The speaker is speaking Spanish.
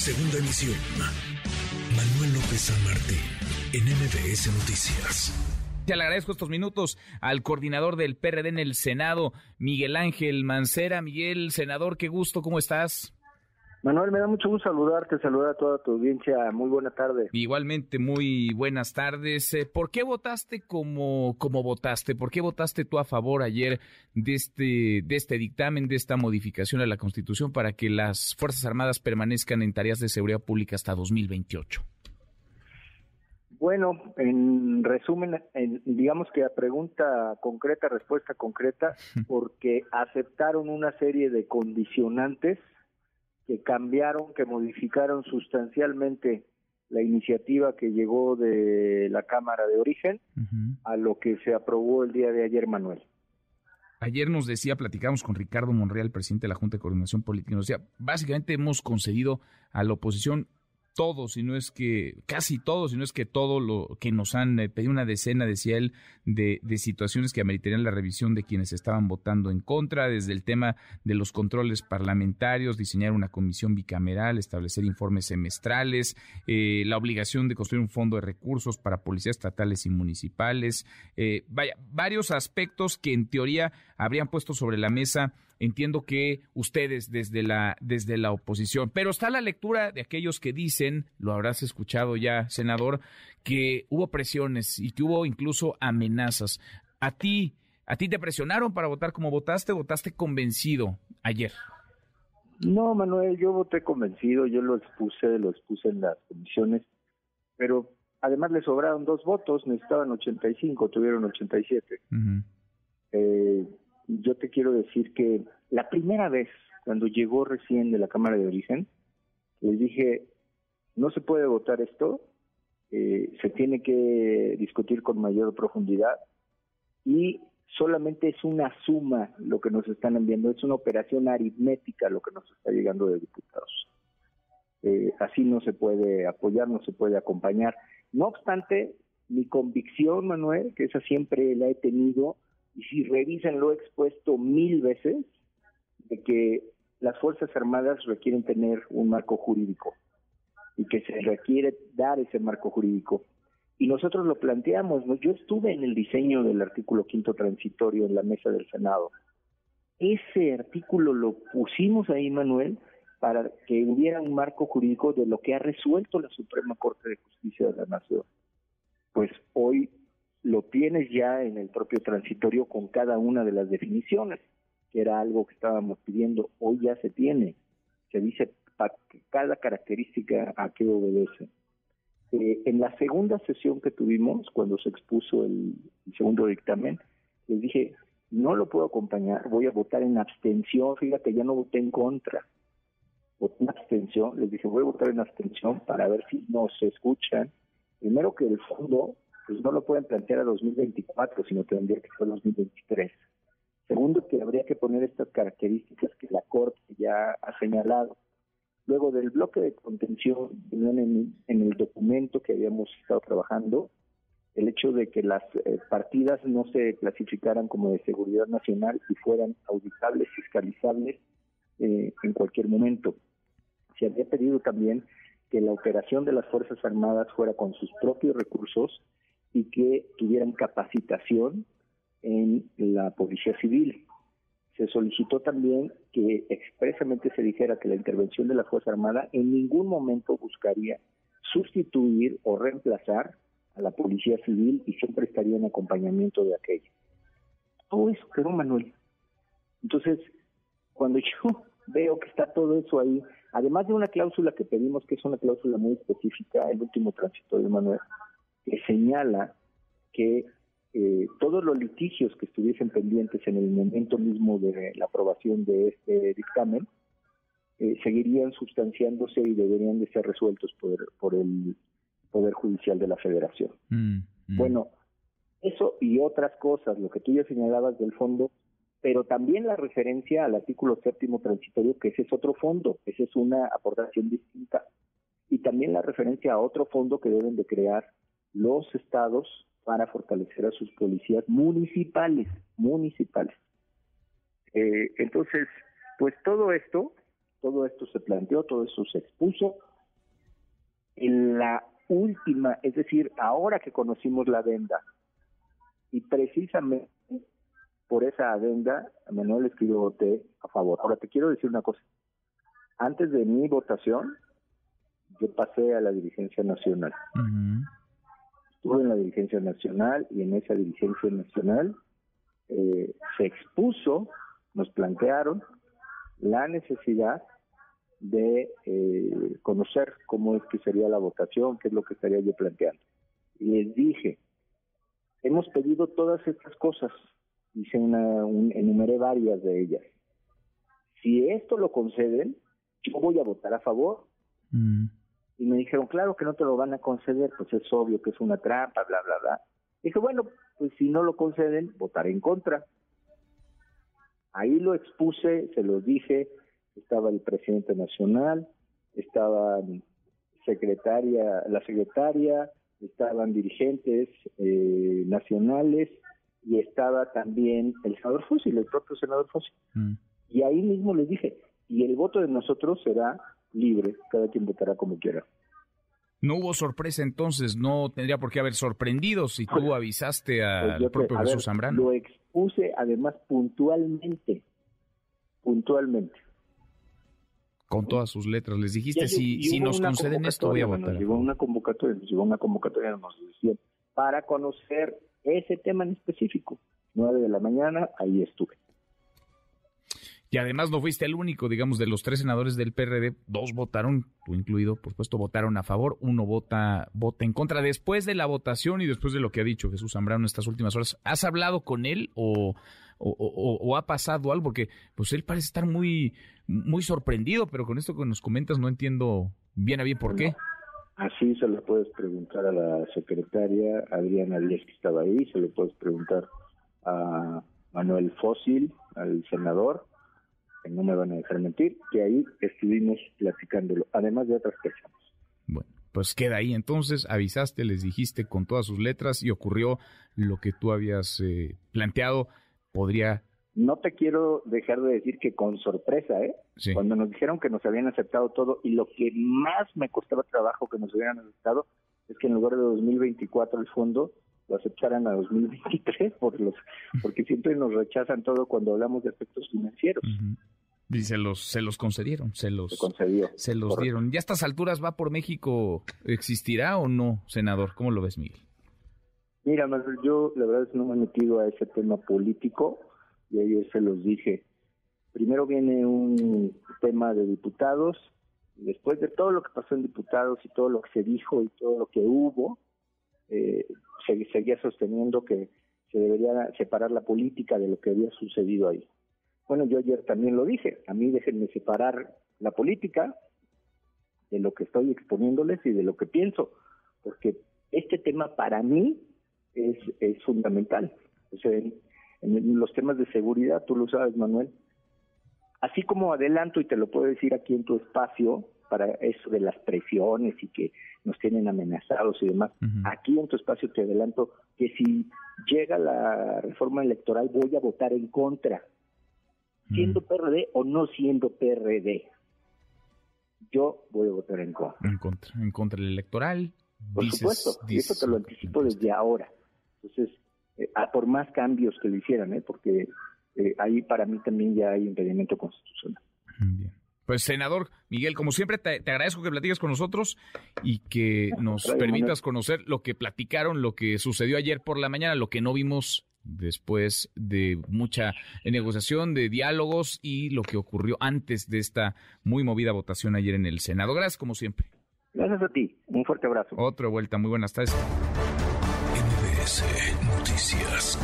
Segunda emisión. Manuel López San Martín, en MBS Noticias. Le agradezco estos minutos al coordinador del PRD en el Senado, Miguel Ángel Mancera. Miguel, senador, qué gusto, ¿cómo estás? Manuel, me da mucho gusto saludarte, saludar a toda tu audiencia. Muy buena tarde. Igualmente, muy buenas tardes. Eh, ¿Por qué votaste como, como votaste? ¿Por qué votaste tú a favor ayer de este, de este dictamen, de esta modificación a la Constitución para que las Fuerzas Armadas permanezcan en tareas de seguridad pública hasta 2028? Bueno, en resumen, digamos que a pregunta concreta, respuesta concreta, porque aceptaron una serie de condicionantes que cambiaron, que modificaron sustancialmente la iniciativa que llegó de la Cámara de Origen a lo que se aprobó el día de ayer, Manuel. Ayer nos decía, platicamos con Ricardo Monreal, presidente de la Junta de Coordinación Política, nos decía, básicamente hemos concedido a la oposición todos, si no es que casi todos, si no es que todo lo que nos han eh, pedido una decena, decía él, de, de, situaciones que ameritarían la revisión de quienes estaban votando en contra, desde el tema de los controles parlamentarios, diseñar una comisión bicameral, establecer informes semestrales, eh, la obligación de construir un fondo de recursos para policías estatales y municipales, eh, vaya, varios aspectos que en teoría habrían puesto sobre la mesa entiendo que ustedes desde la, desde la oposición, pero está la lectura de aquellos que dicen, lo habrás escuchado ya, senador, que hubo presiones y que hubo incluso amenazas. A ti, a ti te presionaron para votar como votaste, votaste convencido ayer. No, Manuel, yo voté convencido, yo lo expuse, lo expuse en las comisiones, pero además le sobraron dos votos, necesitaban 85, tuvieron 87. eh, yo te quiero decir que la primera vez cuando llegó recién de la Cámara de Origen, les dije, no se puede votar esto, eh, se tiene que discutir con mayor profundidad y solamente es una suma lo que nos están enviando, es una operación aritmética lo que nos está llegando de diputados. Eh, así no se puede apoyar, no se puede acompañar. No obstante, mi convicción, Manuel, que esa siempre la he tenido, y si revisan lo he expuesto mil veces, de que las Fuerzas Armadas requieren tener un marco jurídico y que se requiere dar ese marco jurídico. Y nosotros lo planteamos, yo estuve en el diseño del artículo quinto transitorio en la mesa del Senado. Ese artículo lo pusimos ahí, Manuel, para que hubiera un marco jurídico de lo que ha resuelto la Suprema Corte de Justicia de la Nación. Pues hoy lo tienes ya en el propio transitorio con cada una de las definiciones, que era algo que estábamos pidiendo, hoy ya se tiene, se dice para cada característica a qué obedece. Eh, en la segunda sesión que tuvimos, cuando se expuso el, segundo dictamen, les dije, no lo puedo acompañar, voy a votar en abstención, fíjate, ya no voté en contra, voté en abstención, les dije, voy a votar en abstención para ver si nos escuchan. Primero que el fondo pues no lo pueden plantear a 2024, sino que tendría que ser 2023. Segundo, que habría que poner estas características que la Corte ya ha señalado. Luego del bloque de contención, en, el documento que habíamos estado trabajando, el hecho de que las eh, partidas no se clasificaran como de seguridad nacional y fueran auditables, fiscalizables eh, en cualquier momento. Se había pedido también que la operación de las Fuerzas Armadas fuera con sus propios recursos y que tuvieran capacitación en la policía civil. Se solicitó también que expresamente se dijera que la intervención de la Fuerza Armada en ningún momento buscaría sustituir o reemplazar a la policía civil y siempre estaría en acompañamiento de aquella. Todo eso quedó Manuel. Entonces, cuando yo veo que está todo eso ahí, además de una cláusula que pedimos, que es una cláusula muy específica, el último transitorio de Manuel, que señala que eh, todos los litigios que estuviesen pendientes en el momento mismo de la aprobación de este dictamen eh, seguirían sustanciándose y deberían de ser resueltos por, por el Poder Judicial de la Federación. Mm, mm. Bueno, eso y otras cosas, lo que tú ya señalabas del fondo, pero también la referencia al artículo séptimo transitorio, que ese es otro fondo, esa es una aportación distinta, y también la referencia a otro fondo que deben de crear los estados para fortalecer a sus policías municipales, municipales. Eh, entonces, pues todo esto, todo esto se planteó, todo esto se expuso, en la última, es decir, ahora que conocimos la adenda, y precisamente por esa adenda, Manuel es que yo voté a favor. Ahora te quiero decir una cosa. Antes de mi votación, yo pasé a la dirigencia nacional. Estuve en la dirigencia nacional y en esa dirigencia nacional eh, se expuso, nos plantearon la necesidad de eh, conocer cómo es que sería la votación, qué es lo que estaría yo planteando. Y les dije, hemos pedido todas estas cosas, hice una, enumeré varias de ellas. Si esto lo conceden, yo voy a votar a favor. Mm. Y me dijeron, claro que no te lo van a conceder, pues es obvio que es una trampa, bla, bla, bla. Dije, bueno, pues si no lo conceden, votaré en contra. Ahí lo expuse, se lo dije, estaba el presidente nacional, estaba secretaria, la secretaria, estaban dirigentes eh, nacionales y estaba también el senador Fósil, el propio senador Fósil. Mm. Y ahí mismo les dije, y el voto de nosotros será libre, cada quien votará como quiera. No hubo sorpresa entonces, no tendría por qué haber sorprendido si tú avisaste pues al propio Jesús Zambrano. Lo expuse además puntualmente, puntualmente. Con todas sus letras, les dijiste, si, si nos conceden esto voy a votar. llegó una convocatoria, llegó una convocatoria, nos decían, para conocer ese tema en específico. Nueve de la mañana, ahí estuve. Y además no fuiste el único, digamos, de los tres senadores del PRD, dos votaron, tú incluido, por supuesto, votaron a favor, uno vota, vota en contra. Después de la votación y después de lo que ha dicho Jesús Zambrano en estas últimas horas, ¿has hablado con él o, o, ha pasado algo? Porque pues él parece estar muy, muy sorprendido, pero con esto que nos comentas no entiendo bien a bien por qué. Así se lo puedes preguntar a la secretaria Adriana Díaz que estaba ahí, se lo puedes preguntar a Manuel Fósil, al senador, no me van a dejar mentir, que ahí estuvimos platicándolo, además de otras personas. Bueno, pues queda ahí. Entonces avisaste, les dijiste con todas sus letras y ocurrió lo que tú habías eh, planteado. Podría. No te quiero dejar de decir que con sorpresa, ¿eh? Cuando nos dijeron que nos habían aceptado todo y lo que más me costaba trabajo que nos hubieran aceptado es que en lugar de 2024 el fondo lo aceptaran a 2023 por los, porque siempre nos rechazan todo cuando hablamos de aspectos financieros. Y se los, se los concedieron, se los, se, los dieron. ¿Ya a estas alturas va por México? ¿Existirá o no, senador? ¿Cómo lo ves, Miguel? Mira, yo la verdad es que no me he metido a ese tema político y ayer se los dije. Primero viene un tema de diputados, después de todo lo que pasó en diputados y todo lo que se dijo y todo lo que hubo, eh, seguía sosteniendo que se debería separar la política de lo que había sucedido ahí. Bueno, yo ayer también lo dije, a mí déjenme separar la política de lo que estoy exponiéndoles y de lo que pienso, porque este tema para mí es, es fundamental. O sea, en, los temas de seguridad, tú lo sabes, Manuel, así como adelanto y te lo puedo decir aquí en tu espacio, para eso de las presiones y que nos tienen amenazados y demás. Aquí en tu espacio te adelanto que si llega la reforma electoral voy a votar en contra siendo PRD o no siendo PRD. Yo voy a votar en contra. En contra, en contra del electoral. Por supuesto, y eso te lo anticipo desde ahora. Entonces, eh, por más cambios que lo hicieran, ¿eh? porque eh, ahí para mí también ya hay impedimento constitucional. Bien. Pues senador Miguel, como siempre te, agradezco que platiques con nosotros y que nos permitas conocer lo que platicaron, lo que sucedió ayer por la mañana, lo que no vimos después de mucha negociación, de diálogos y lo que ocurrió antes de esta muy movida votación ayer en el Senado. Gracias como siempre. Gracias a ti. Un fuerte abrazo. Otra vuelta. Muy buenas tardes. Noticias.